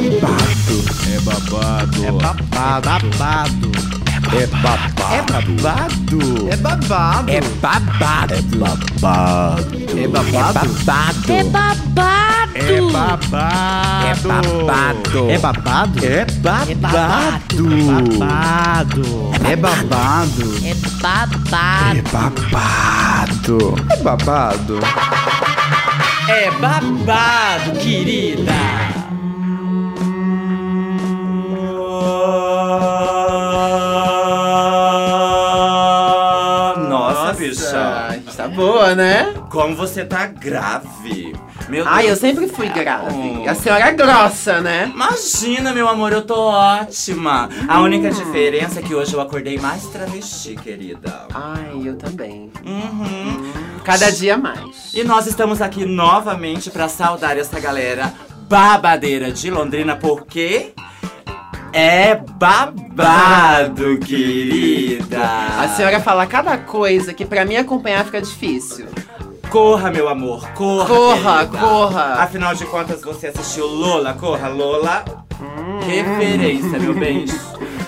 babado. É babado. É babado. É babado. É babado. É babado. É babado. É É babado. babado. É babado! É babado. É babado? É babado. É babado. É babado. É babado! É babado. É babado. É babado, querida! Bicha! Tá boa, né? Como você tá grave! Meu Ai, eu sempre fui céu. grave. A senhora é grossa, né? Imagina, meu amor, eu tô ótima! A única diferença é que hoje eu acordei mais travesti, querida. Ai, eu também. Uhum. Cada dia mais. E nós estamos aqui novamente pra saudar essa galera babadeira de Londrina, porque é babado, querida. A senhora fala cada coisa que pra mim acompanhar fica difícil. Corra, meu amor, corra. Corra, querida. corra. Afinal de contas, você assistiu Lola, corra, Lola. Referência, meu bem.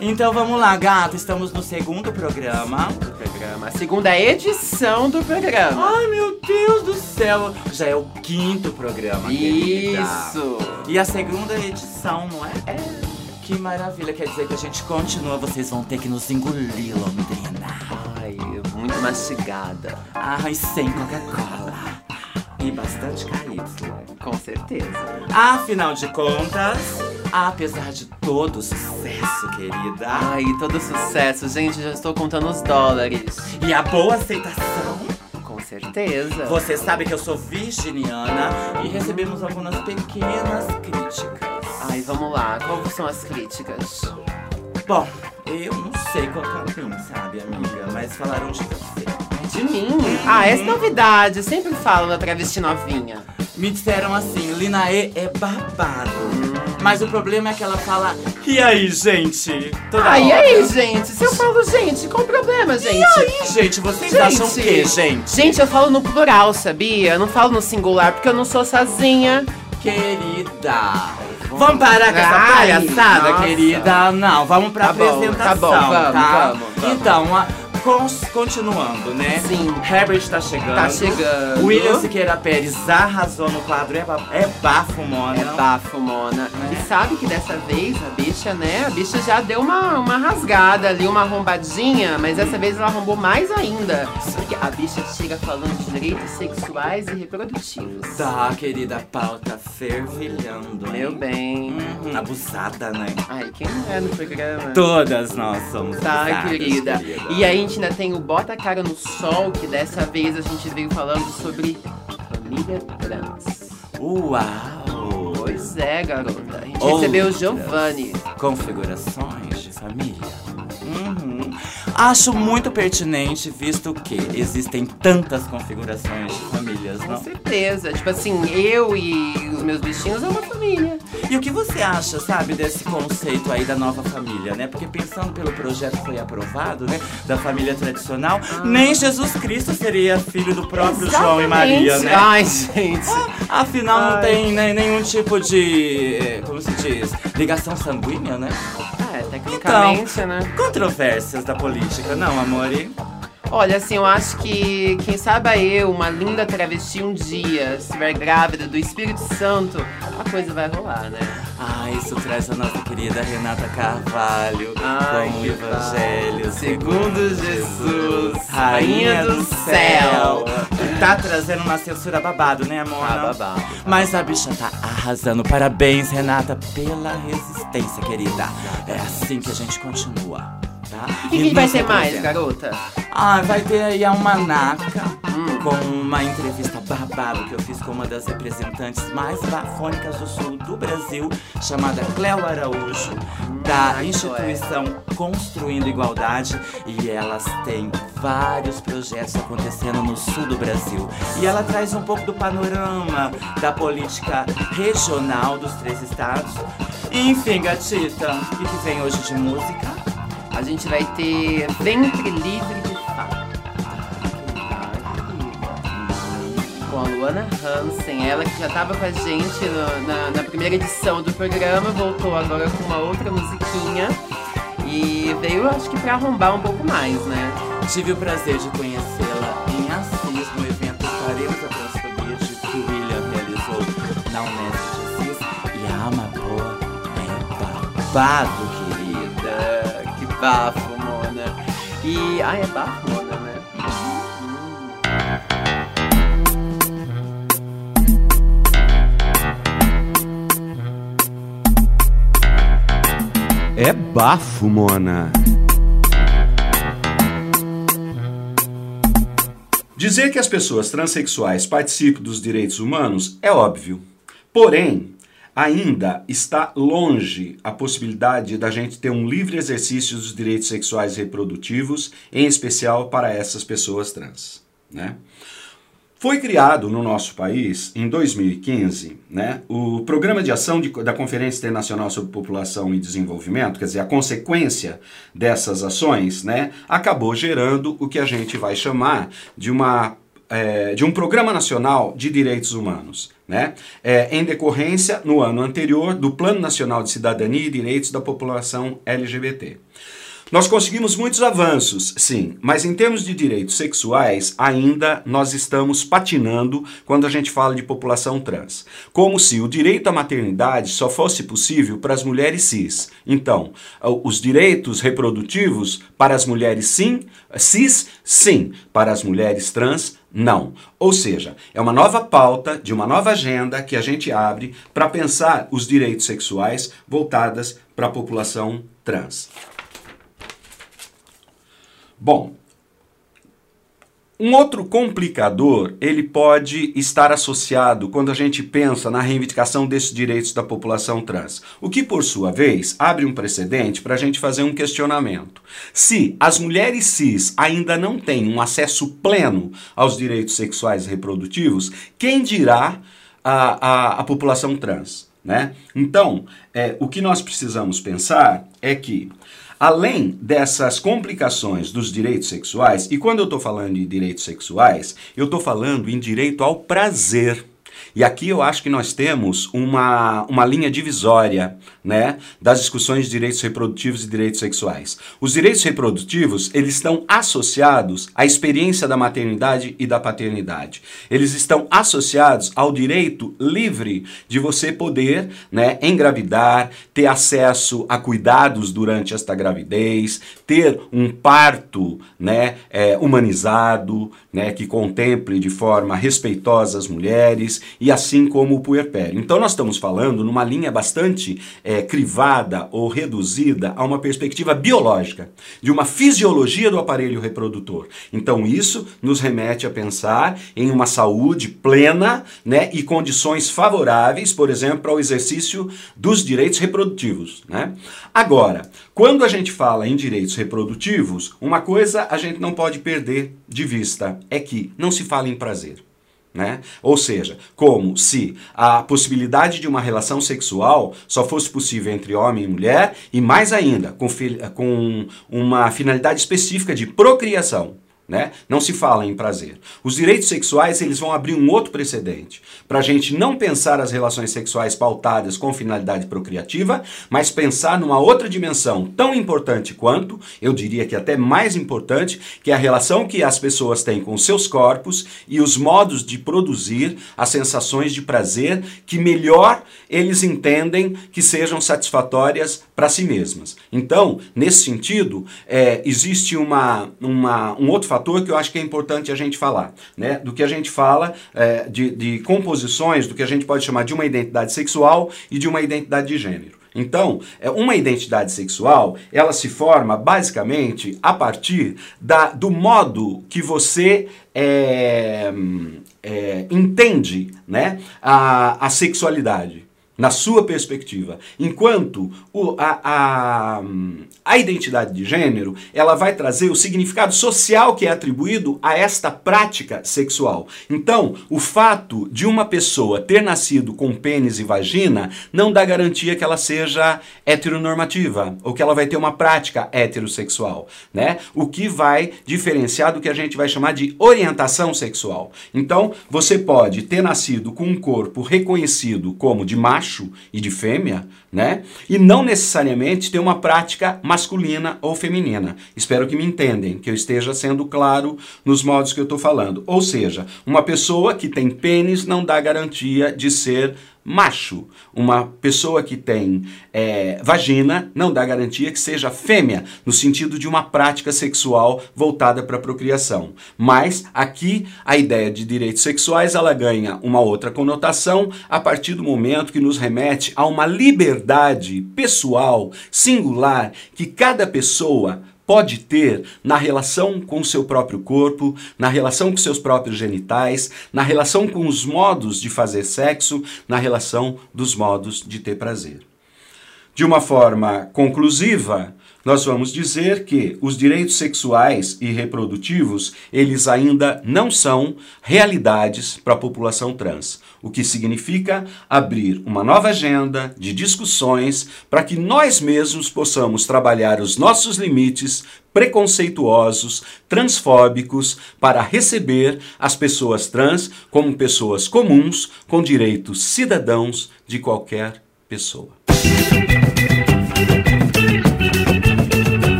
Então vamos lá, gato. Estamos no segundo programa. Programa. A segunda edição do programa. Ai, meu Deus do céu. Já é o quinto programa, querida. Isso. E a segunda edição, não é? É. Que maravilha, quer dizer que a gente continua, vocês vão ter que nos engolir, Londrina. Ai, muito mastigada. Ai, sem Coca-Cola. E bastante KY. Com certeza. Afinal de contas, apesar de todo o sucesso, querida, Ai, todo sucesso. Gente, já estou contando os dólares. e a boa aceitação, Com certeza. você sabe que eu sou virginiana e recebemos algumas pequenas críticas. Ai, vamos lá. Quais são as críticas? Bom, eu não sei qual é o mim, sabe, amiga? Mas falaram de você. De mim? Ah, essa é novidade. Eu sempre falo da travesti novinha. Me disseram assim, Linaê é babado. Mas o problema é que ela fala, e aí, gente? Toda Ah, e hora. aí, gente? Se eu falo, gente, qual o problema, gente? E aí, gente? Vocês acham o quê, gente? Gente, eu falo no plural, sabia? Eu não falo no singular, porque eu não sou sozinha. Querida, vamos parar com essa Ai, palhaçada, nossa. querida? Não, vamos pra Tá bom, apresentação, tá bom, vamos, tá? vamos, vamos. Então, a- continuando, né? Sim. Herbert tá chegando. Tá chegando. William Siqueira Pérez arrasou no quadro É, ba- é Bafo, Mona. É bafo, Mona. E sabe que dessa vez a bicha, né? A bicha já deu uma, uma rasgada ali, uma arrombadinha, mas dessa vez ela arrombou mais ainda. Porque a bicha chega falando de direitos sexuais e reprodutivos. Tá, querida, a pau tá fervilhando, hein? Meu bem. Uhum, abusada, né? Ai, quem não é no programa? Todas nós somos Tá, abusadas, querida. E aí gente ainda tem o Bota a Cara no Sol, que dessa vez a gente veio falando sobre família trans. Uau! Pois é, garota. A gente Outras. recebeu o Giovanni. Configurações de família. Uhum. Acho muito pertinente, visto que existem tantas configurações de famílias, Com não? certeza. Tipo assim, eu e meus bichinhos é uma família. E o que você acha, sabe, desse conceito aí da nova família, né? Porque pensando pelo projeto que foi aprovado, né? Da família tradicional, nem Jesus Cristo seria filho do próprio João e Maria, né? Ai, gente. Afinal, não Ai. tem né, nenhum tipo de. eh, Como se diz? Ligação sanguínea, né? É, tecnicamente, né? Controvérsias da política, não, amore? Olha, assim, eu acho que quem sabe eu, uma linda travesti, um dia, estiver grávida do Espírito Santo, a coisa vai rolar, né? Ah, isso traz a nossa querida Renata Carvalho Ai, com o Evangelho Segundo Jesus, Rainha do céu. Que tá trazendo uma censura babado, né, amor? Tá babado. Mas a bicha tá arrasando. Parabéns, Renata, pela resistência, querida. É assim que a gente continua, tá? O que, E que vai nos ter mais, representa. garota? Ah, vai ter aí a Almanaca Hum. com uma entrevista babado que eu fiz com uma das representantes mais bafônicas do sul do Brasil, chamada Cléo Araújo, da Ai, instituição Construindo Igualdade. E elas têm vários projetos acontecendo no sul do Brasil. E ela traz um pouco do panorama da política regional dos três estados. Enfim, gatita, o que vem hoje de música? A gente vai ter Ventre Livre de Fato. com a Luana Hansen, ela que já estava com a gente no- na, na primeira edição do programa, voltou agora com uma outra musiquinha e veio, acho que, pra arrombar um pouco mais, né? Tive o prazer de conhecê-la em Assis, no evento Paremos a Transfobia que o William realizou na Unesp de Assis. E a Amapô é babado, bafo, Mona. E. Ah, é bafo, Mona, né? É bafo, Mona. Dizer que as pessoas transexuais participam dos direitos humanos é óbvio. Porém, ainda está longe a possibilidade da gente ter um livre exercício dos direitos sexuais e reprodutivos, em especial para essas pessoas trans. Né? Foi criado no nosso país, em 2015, né, o Programa de Ação de- da Conferência Internacional sobre População e Desenvolvimento, quer dizer, a consequência dessas ações, né, acabou gerando o que a gente vai chamar de uma é, de um Programa Nacional de Direitos Humanos, né? É, em decorrência, no ano anterior, do Plano Nacional de Cidadania e Direitos da População LGBT. Nós conseguimos muitos avanços, sim, mas em termos de direitos sexuais, ainda nós estamos patinando quando a gente fala de população trans. Como se o direito à maternidade só fosse possível para as mulheres cis. Então, os direitos reprodutivos para as mulheres sim, cis, sim, para as mulheres trans, não. Ou seja, é uma nova pauta de uma nova agenda que a gente abre para pensar os direitos sexuais voltadas para a população trans. Bom, um outro complicador, ele pode estar associado quando a gente pensa na reivindicação desses direitos da população trans. O que, por sua vez, abre um precedente para a gente fazer um questionamento. Se as mulheres cis ainda não têm um acesso pleno aos direitos sexuais e reprodutivos, quem dirá a, a, a população trans? Né? Então, é, o que nós precisamos pensar é que Além dessas complicações dos direitos sexuais, e quando eu estou falando de direitos sexuais, eu estou falando em direito ao prazer. E aqui eu acho que nós temos uma, uma linha divisória né, das discussões de direitos reprodutivos e direitos sexuais. Os direitos reprodutivos, eles estão associados à experiência da maternidade e da paternidade. Eles estão associados ao direito livre de você poder né, engravidar, ter acesso a cuidados durante esta gravidez, ter um parto né, é, humanizado, né, que contemple de forma respeitosa as mulheres e assim como o puerpério. Então nós estamos falando numa linha bastante é, crivada ou reduzida a uma perspectiva biológica, de uma fisiologia do aparelho reprodutor. Então isso nos remete a pensar em uma saúde plena né, e condições favoráveis, por exemplo, para o exercício dos direitos reprodutivos. Né? Agora, quando a gente fala em direitos reprodutivos, uma coisa a gente não pode perder de vista é que não se fala em prazer. Né? Ou seja, como se a possibilidade de uma relação sexual só fosse possível entre homem e mulher, e mais ainda, com, com uma finalidade específica de procriação. Né? Não se fala em prazer. Os direitos sexuais eles vão abrir um outro precedente para a gente não pensar as relações sexuais pautadas com finalidade procriativa, mas pensar numa outra dimensão tão importante quanto, eu diria que até mais importante, que é a relação que as pessoas têm com seus corpos e os modos de produzir as sensações de prazer que melhor eles entendem que sejam satisfatórias para si mesmas. Então, nesse sentido, é, existe uma, uma, um outro fator que eu acho que é importante a gente falar, né? Do que a gente fala é, de, de composições, do que a gente pode chamar de uma identidade sexual e de uma identidade de gênero. Então, uma identidade sexual, ela se forma basicamente a partir da, do modo que você é, é, entende né, a, a sexualidade. Na sua perspectiva. Enquanto o, a, a, a identidade de gênero ela vai trazer o significado social que é atribuído a esta prática sexual. Então, o fato de uma pessoa ter nascido com pênis e vagina não dá garantia que ela seja heteronormativa ou que ela vai ter uma prática heterossexual, né? O que vai diferenciar do que a gente vai chamar de orientação sexual. Então, você pode ter nascido com um corpo reconhecido como de macho macho e de fêmea, né? E não necessariamente ter uma prática masculina ou feminina. Espero que me entendem, que eu esteja sendo claro nos modos que eu estou falando. Ou seja, uma pessoa que tem pênis não dá garantia de ser macho. Uma pessoa que tem é, vagina não dá garantia que seja fêmea, no sentido de uma prática sexual voltada para a procriação. Mas aqui a ideia de direitos sexuais ela ganha uma outra conotação a partir do momento que nos remete a uma liberdade pessoal, singular, que cada pessoa pode ter na relação com o seu próprio corpo, na relação com seus próprios genitais, na relação com os modos de fazer sexo, na relação dos modos de ter prazer. De uma forma conclusiva, nós vamos dizer que os direitos sexuais e reprodutivos, eles ainda não são realidades para a população trans, o que significa abrir uma nova agenda de discussões para que nós mesmos possamos trabalhar os nossos limites preconceituosos, transfóbicos, para receber as pessoas trans como pessoas comuns com direitos cidadãos de qualquer pessoa.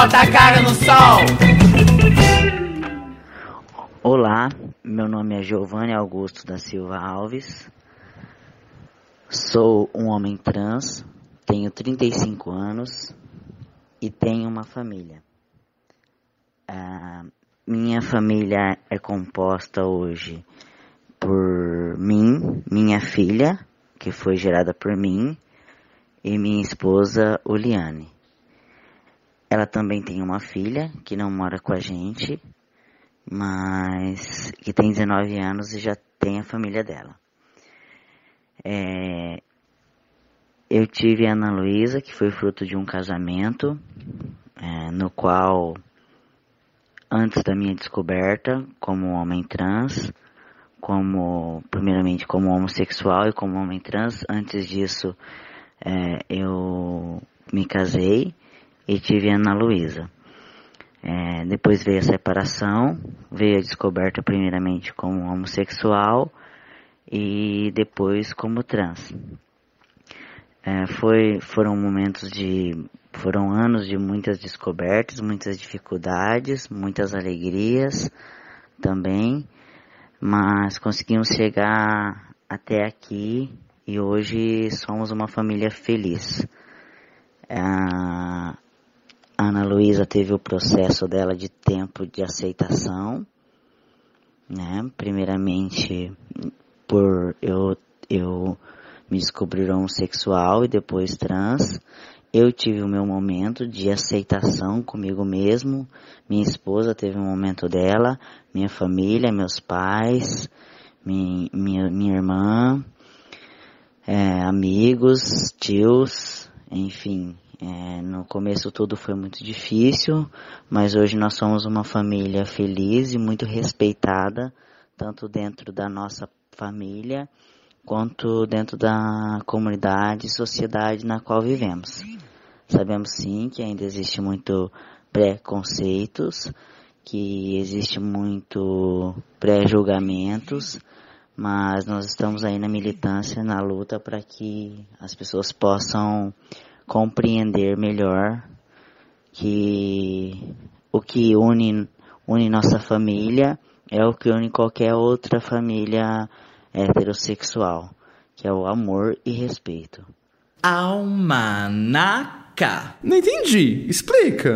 Bota a cara no sol! Olá, meu nome é Giovanni Augusto da Silva Alves. Sou um homem trans, tenho 35 anos e tenho uma família. minha família é composta hoje por mim, minha filha, que foi gerada por mim, e minha esposa, Uliane. Ela também tem uma filha que não mora com a gente, mas que tem 19 anos e já tem a família dela. É, eu tive a Ana Luísa, que foi fruto de um casamento, é, no qual, antes da minha descoberta como homem trans, como primeiramente como homossexual e como homem trans, antes disso é, eu me casei e tive Ana Luísa. É, depois veio a separação, veio a descoberta primeiramente como homossexual e depois como trans. É, foi, foram momentos de, foram anos de muitas descobertas, muitas dificuldades, muitas alegrias também, mas conseguimos chegar até aqui e hoje somos uma família feliz. É, Ana Luísa teve o processo dela de tempo de aceitação, né? Primeiramente por eu, eu me descobrir homossexual e depois trans. Eu tive o meu momento de aceitação comigo mesmo. Minha esposa teve um momento dela, minha família, meus pais, minha, minha, minha irmã, é, amigos, tios, enfim, é, no começo tudo foi muito difícil, mas hoje nós somos uma família feliz e muito respeitada, tanto dentro da nossa família quanto dentro da comunidade e sociedade na qual vivemos. Sabemos sim que ainda existe muito preconceitos, que existe muito pré-julgamentos, mas nós estamos aí na militância, na luta para que as pessoas possam compreender melhor que o que une, une nossa família é o que une qualquer outra família heterossexual, que é o amor e respeito. Almanaca. Não entendi. Explica.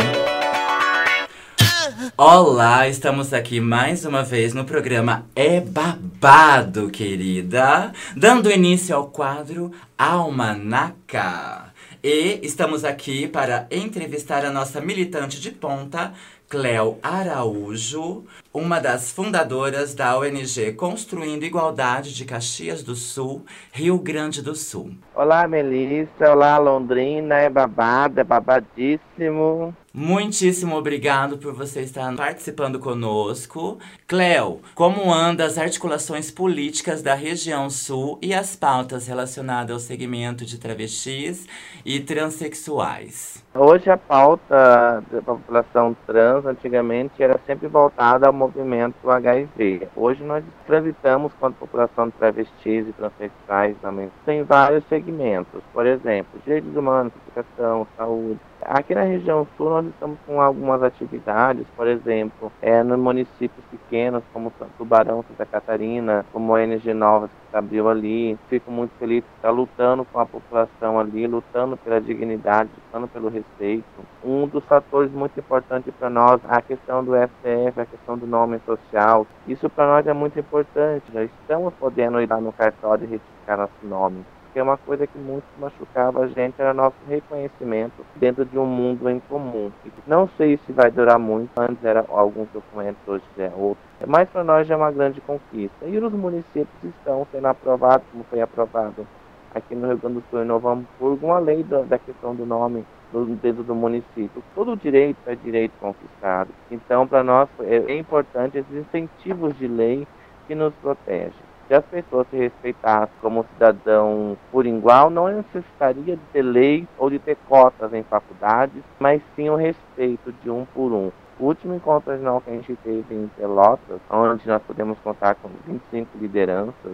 Olá, estamos aqui mais uma vez no programa É Babado, querida, dando início ao quadro Almanaca. E estamos aqui para entrevistar a nossa militante de ponta, Cleo Araújo, uma das fundadoras da ONG Construindo Igualdade de Caxias do Sul, Rio Grande do Sul. Olá, Melissa. Olá, Londrina. É babado, é babadíssimo. Muitíssimo obrigado por você estar participando conosco. Cleo, como andam as articulações políticas da região sul e as pautas relacionadas ao segmento de travestis e transexuais? Hoje a pauta da população trans antigamente era sempre voltada ao movimento HIV. Hoje nós transitamos com a população de travestis e transexuais também. Tem vários segmentos, por exemplo, direitos humanos, educação, saúde, Aqui na região sul nós estamos com algumas atividades, por exemplo, é, nos municípios pequenos como Tubarão, Santa Catarina, como a NG Novas que abriu ali. Fico muito feliz de estar lutando com a população ali, lutando pela dignidade, lutando pelo respeito. Um dos fatores muito importantes para nós é a questão do STF, a questão do nome social. Isso para nós é muito importante. Já estamos podendo ir lá no cartório e retificar nosso nome porque é uma coisa que muito machucava a gente era nosso reconhecimento dentro de um mundo em comum. Não sei se vai durar muito, antes era alguns documentos, hoje é outro. Mas para nós já é uma grande conquista. E os municípios estão sendo aprovados, como foi aprovado aqui no Rio Grande do Sul, em Novo Hamburgo, uma lei da, da questão do nome dentro do município. Todo direito é direito conquistado. Então, para nós é, é importante esses incentivos de lei que nos protegem. Se as pessoas se respeitassem como cidadão por igual, não necessitaria de ter lei ou de ter cotas em faculdades, mas sim o respeito de um por um. O último encontro regional que a gente teve em Pelotas, onde nós podemos contar com 25 lideranças,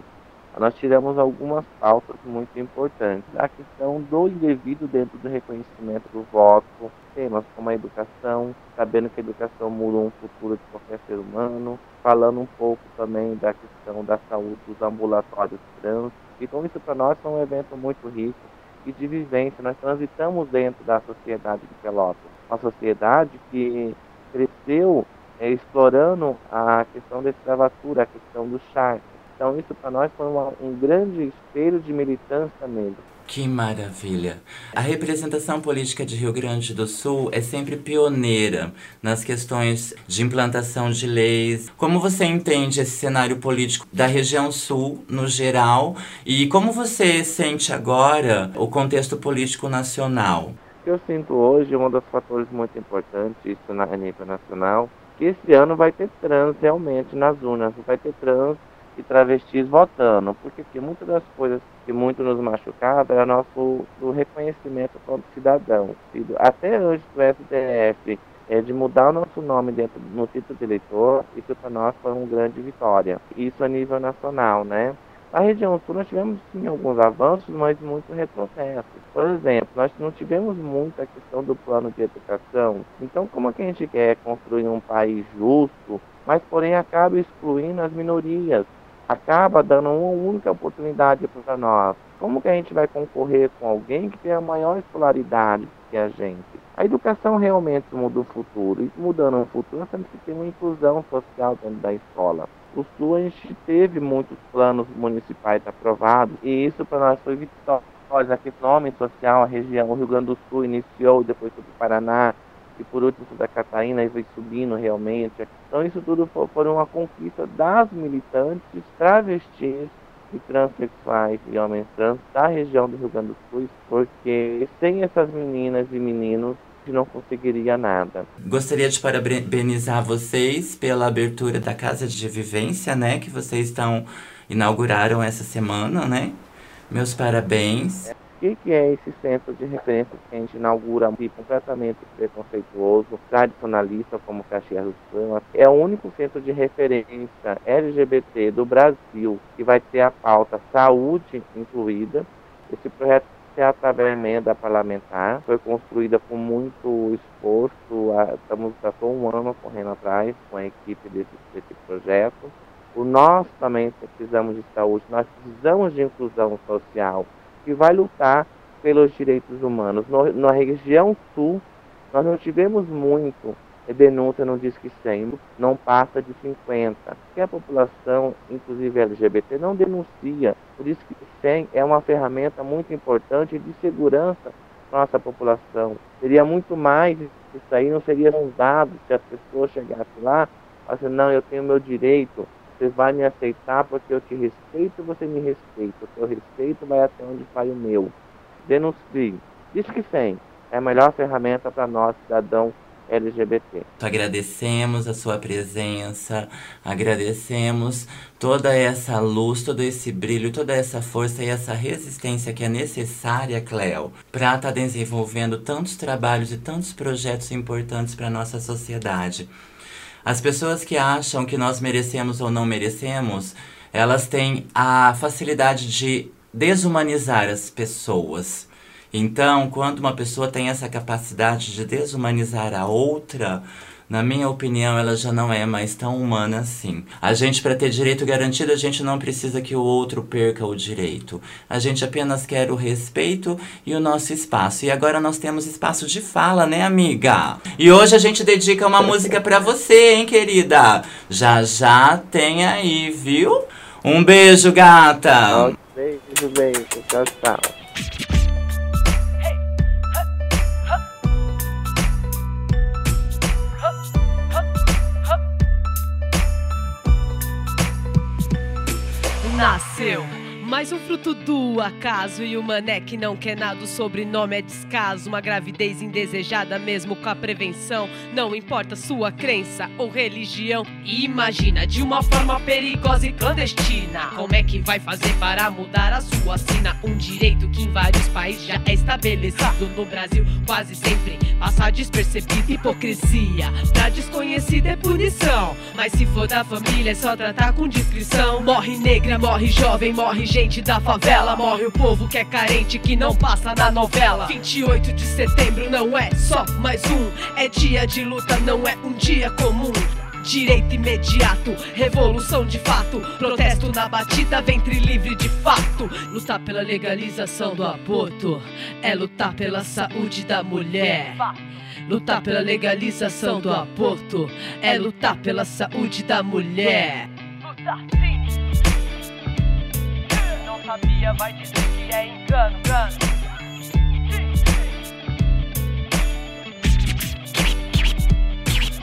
nós tiramos algumas pautas muito importantes. A questão do indivíduo dentro do reconhecimento do voto, temas como a educação, sabendo que a educação muda um futuro de qualquer ser humano, falando um pouco também da questão da saúde dos ambulatórios trans. Então isso para nós foi um evento muito rico e de vivência. Nós transitamos dentro da sociedade de Pelotas, uma sociedade que cresceu é, explorando a questão da escravatura, a questão do charque. Então isso para nós foi uma, um grande espelho de militância negra. Que maravilha! A representação política de Rio Grande do Sul é sempre pioneira nas questões de implantação de leis. Como você entende esse cenário político da região sul no geral e como você sente agora o contexto político nacional? Eu sinto hoje um dos fatores muito importantes, isso na nível nacional, que esse ano vai ter trans realmente nas urnas, vai ter trans e travestis votando, porque aqui, muitas das coisas que muito nos machucava era nosso do reconhecimento como cidadão. Até antes do STF é, de mudar o nosso nome dentro no título de eleitor, isso para nós foi uma grande vitória. Isso a nível nacional, né? Na região sul nós tivemos sim alguns avanços, mas muito retrocessos. Por exemplo, nós não tivemos muita questão do plano de educação. Então, como é que a gente quer construir um país justo, mas porém acaba excluindo as minorias? Acaba dando uma única oportunidade para nós. Como que a gente vai concorrer com alguém que tem a maior escolaridade que a gente? A educação realmente muda o futuro. E mudando o futuro, nós temos que ter uma inclusão social dentro da escola. O Sul, a gente teve muitos planos municipais aprovados e isso para nós foi vitória. Aqui, nome social, a região, o Rio Grande do Sul iniciou, depois foi para o Paraná, e por último Santa Catarina e foi subindo realmente. Então isso tudo foi, foi uma conquista das militantes travestis e transexuais e homens trans da região do Rio Grande do Sul, porque sem essas meninas e meninos não conseguiria nada. Gostaria de parabenizar vocês pela abertura da Casa de Vivência, né, que vocês estão inauguraram essa semana, né? Meus parabéns. É. O que, é esse centro de referência que a gente inaugura aqui, completamente preconceituoso, tradicionalista, como Caxias do Sul? É o único centro de referência LGBT do Brasil que vai ter a pauta saúde incluída. Esse projeto é através da emenda parlamentar, foi construída com muito esforço, estamos há um ano correndo atrás com a equipe desse, desse projeto. O nós também precisamos de saúde, nós precisamos de inclusão social que vai lutar pelos direitos humanos. No, na região sul, nós não tivemos muito denúncia no Disque 100, não passa de 50. Que a população, inclusive LGBT, não denuncia. O Disque 100 é uma ferramenta muito importante de segurança para nossa população. Seria muito mais Isso aí não seria usado se as pessoas chegassem lá falassem, não, eu tenho meu direito, você vai me aceitar porque eu te respeito, você me respeita. O seu respeito vai até onde vai o meu. Denuncie. Diz que sim. É a melhor ferramenta para nós, cidadão LGBT. Agradecemos a sua presença, agradecemos toda essa luz, todo esse brilho, toda essa força e essa resistência que é necessária, Cleo, para estar tá desenvolvendo tantos trabalhos e tantos projetos importantes para nossa sociedade. As pessoas que acham que nós merecemos ou não merecemos, elas têm a facilidade de desumanizar as pessoas. Então, quando uma pessoa tem essa capacidade de desumanizar a outra, na minha opinião, ela já não é mais tão humana assim. A gente, para ter direito garantido, a gente não precisa que o outro perca o direito. A gente apenas quer o respeito e o nosso espaço. E agora nós temos espaço de fala, né, amiga? E hoje a gente dedica uma música para você, hein, querida? Já já tem aí, viu? Um beijo, gata! Beijo, beijo. Tchau, tchau. Nasceu. Mais um fruto do acaso e o mané que não quer nada, o sobrenome é descaso. Uma gravidez indesejada, mesmo com a prevenção. Não importa sua crença ou religião. Imagina de uma forma perigosa e clandestina. Como é que vai fazer para mudar a sua sina? Um direito que em vários países já é estabelecido. No Brasil, quase sempre passa despercebido. Hipocrisia, pra desconhecido é punição. Mas se for da família, é só tratar com discrição. Morre negra, morre jovem, morre gente da favela. Morre o povo que é carente, que não passa na novela. 28 de setembro não é só mais um. É dia de luta, não é um dia comum. Direito imediato, revolução de fato. Protesto na batida, ventre livre de fato. Lutar pela legalização do aborto é lutar pela saúde da mulher. Lutar pela legalização do aborto é lutar pela saúde da mulher. Lutar sim vai dizer que é engano, engano.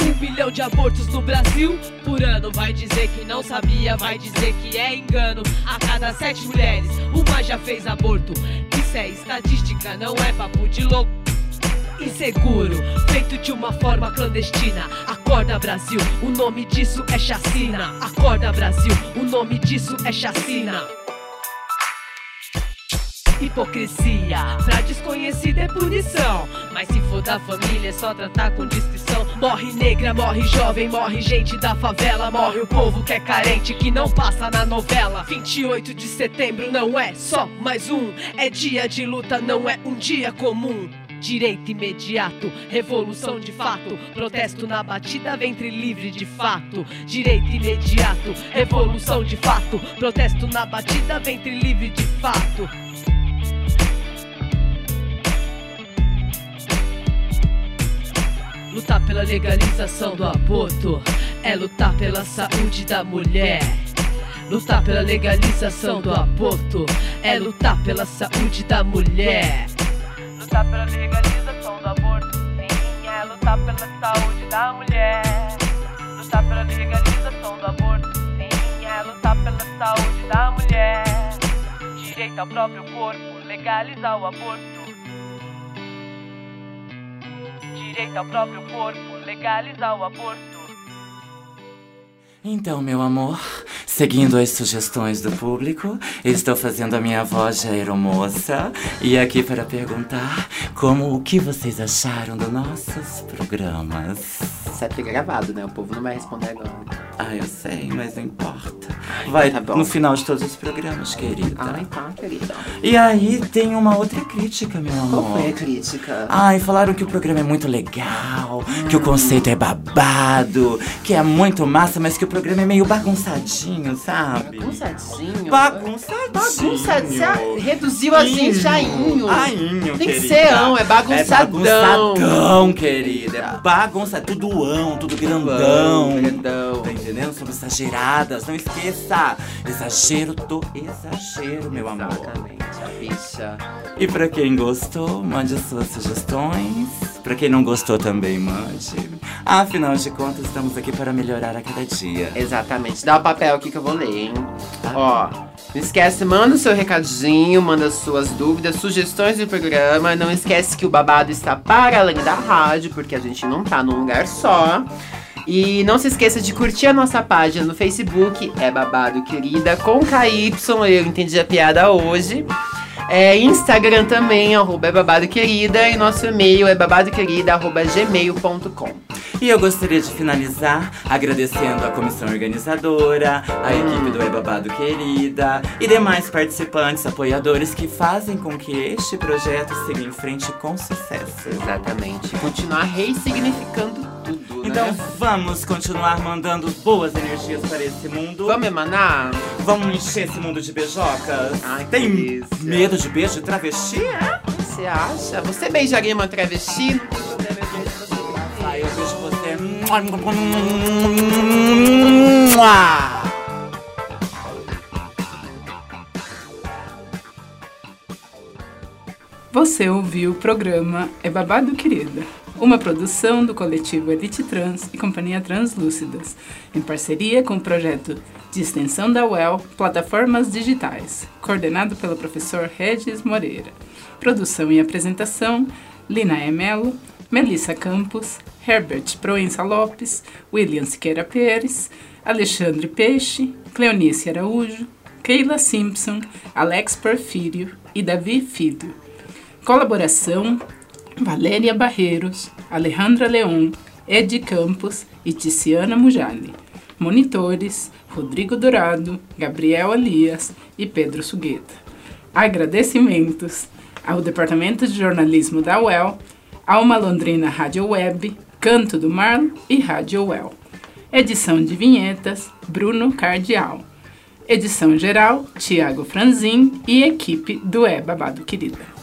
Um milhão de abortos no Brasil por ano. Vai dizer que não sabia, vai dizer que é engano. A cada sete mulheres, uma já fez aborto. Isso é estatística, não é papo de louco inseguro, feito de uma forma clandestina. Acorda Brasil, o nome disso é chacina. Acorda Brasil, o nome disso é chacina. Hipocrisia, pra desconhecido é punição. Mas se for da família é só tratar com discrição. Morre negra, morre jovem, morre gente da favela. Morre o povo que é carente, que não passa na novela. 28 de setembro não é só mais um. É dia de luta, não é um dia comum. Direito imediato, revolução de fato. Protesto na batida, ventre livre de fato. Direito imediato, revolução de fato. Protesto na batida, ventre livre de fato. Lutar pela legalização do aborto é lutar pela saúde da mulher. Lutar pela legalização do aborto é lutar pela saúde da mulher. Lutar pela legalização do aborto, sim, é lutar pela saúde da mulher. Lutar pela legalização do aborto, sim, é lutar pela saúde da mulher. Direito ao próprio corpo, legalizar o aborto. Direito ao próprio corpo, legalizar o aborto. Então, meu amor, seguindo as sugestões do público, estou fazendo a minha voz de aeromoça e aqui para perguntar como o que vocês acharam dos nossos programas. Isso é gravado, né? O povo não vai responder agora. Ah, eu sei, mas não importa. Vai tá no final de todos os programas, querida. Ah, então, querida. E aí tem uma outra crítica, meu amor. Qual foi a crítica? Ai, falaram que o programa é muito legal, hum. que o conceito é babado, que é muito massa, mas que o programa é meio bagunçadinho, sabe? Bagunçadinho? Bagunçadinho. Bagunçadinho. Reduziu assim, chainho. Ainho, Tem que ser ão, é bagunçadão. É bagunçadão, querida. É bagunça, tudo ão, tudo grandão. Grandão. Tá entendendo? Somos exageradas, não esqueça. Exagero do exagero, meu amor. Exatamente, a bicha. E pra quem gostou, mande suas sugestões Pra quem não gostou também, mande. Afinal de contas, estamos aqui para melhorar a cada dia. Exatamente. Dá o papel aqui que eu vou ler, hein? Ó, não esquece, manda o seu recadinho, manda suas dúvidas, sugestões do programa. Não esquece que o babado está para além da rádio, porque a gente não tá num lugar só. E não se esqueça de curtir a nossa página no Facebook, é Babado Querida, com KY, eu entendi a piada hoje. É, Instagram também, arroba é babado querida, e nosso e-mail é babadoquerida.gmail.com. E eu gostaria de finalizar agradecendo a comissão organizadora, a equipe do É Babado Querida e demais participantes, apoiadores que fazem com que este projeto siga em frente com sucesso. Exatamente. Continuar ressignificando tudo, Então né? vamos continuar mandando boas energias para esse mundo. Vamos emanar? Vamos encher esse mundo de beijocas? Ai, Tem delícia. medo de beijo de travesti? É? Você acha? Você beijaria uma travesti? Não tem problema, eu beijo você. Ai, eu vejo você. Você ouviu o programa É Babado Querida, uma produção do coletivo Elite Trans e Companhia Translúcidas, em parceria com o projeto de extensão da UEL Plataformas Digitais, coordenado pelo professor Regis Moreira. Produção e apresentação: Lina Emelo, Melissa Campos, Herbert Proença Lopes, William Siqueira Pérez, Alexandre Peixe, Cleonice Araújo, Keila Simpson, Alex Porfírio e Davi Filho. Colaboração: Valéria Barreiros, Alejandra Leon, Ed Campos e Tiziana Mujali. Monitores: Rodrigo Dourado, Gabriel Alias e Pedro Sugueta. Agradecimentos ao Departamento de Jornalismo da UEL, Alma Londrina Rádio Web, Canto do Mar e Rádio UEL. Edição de vinhetas: Bruno Cardial. Edição geral: Tiago Franzin e equipe do É Babado Querida.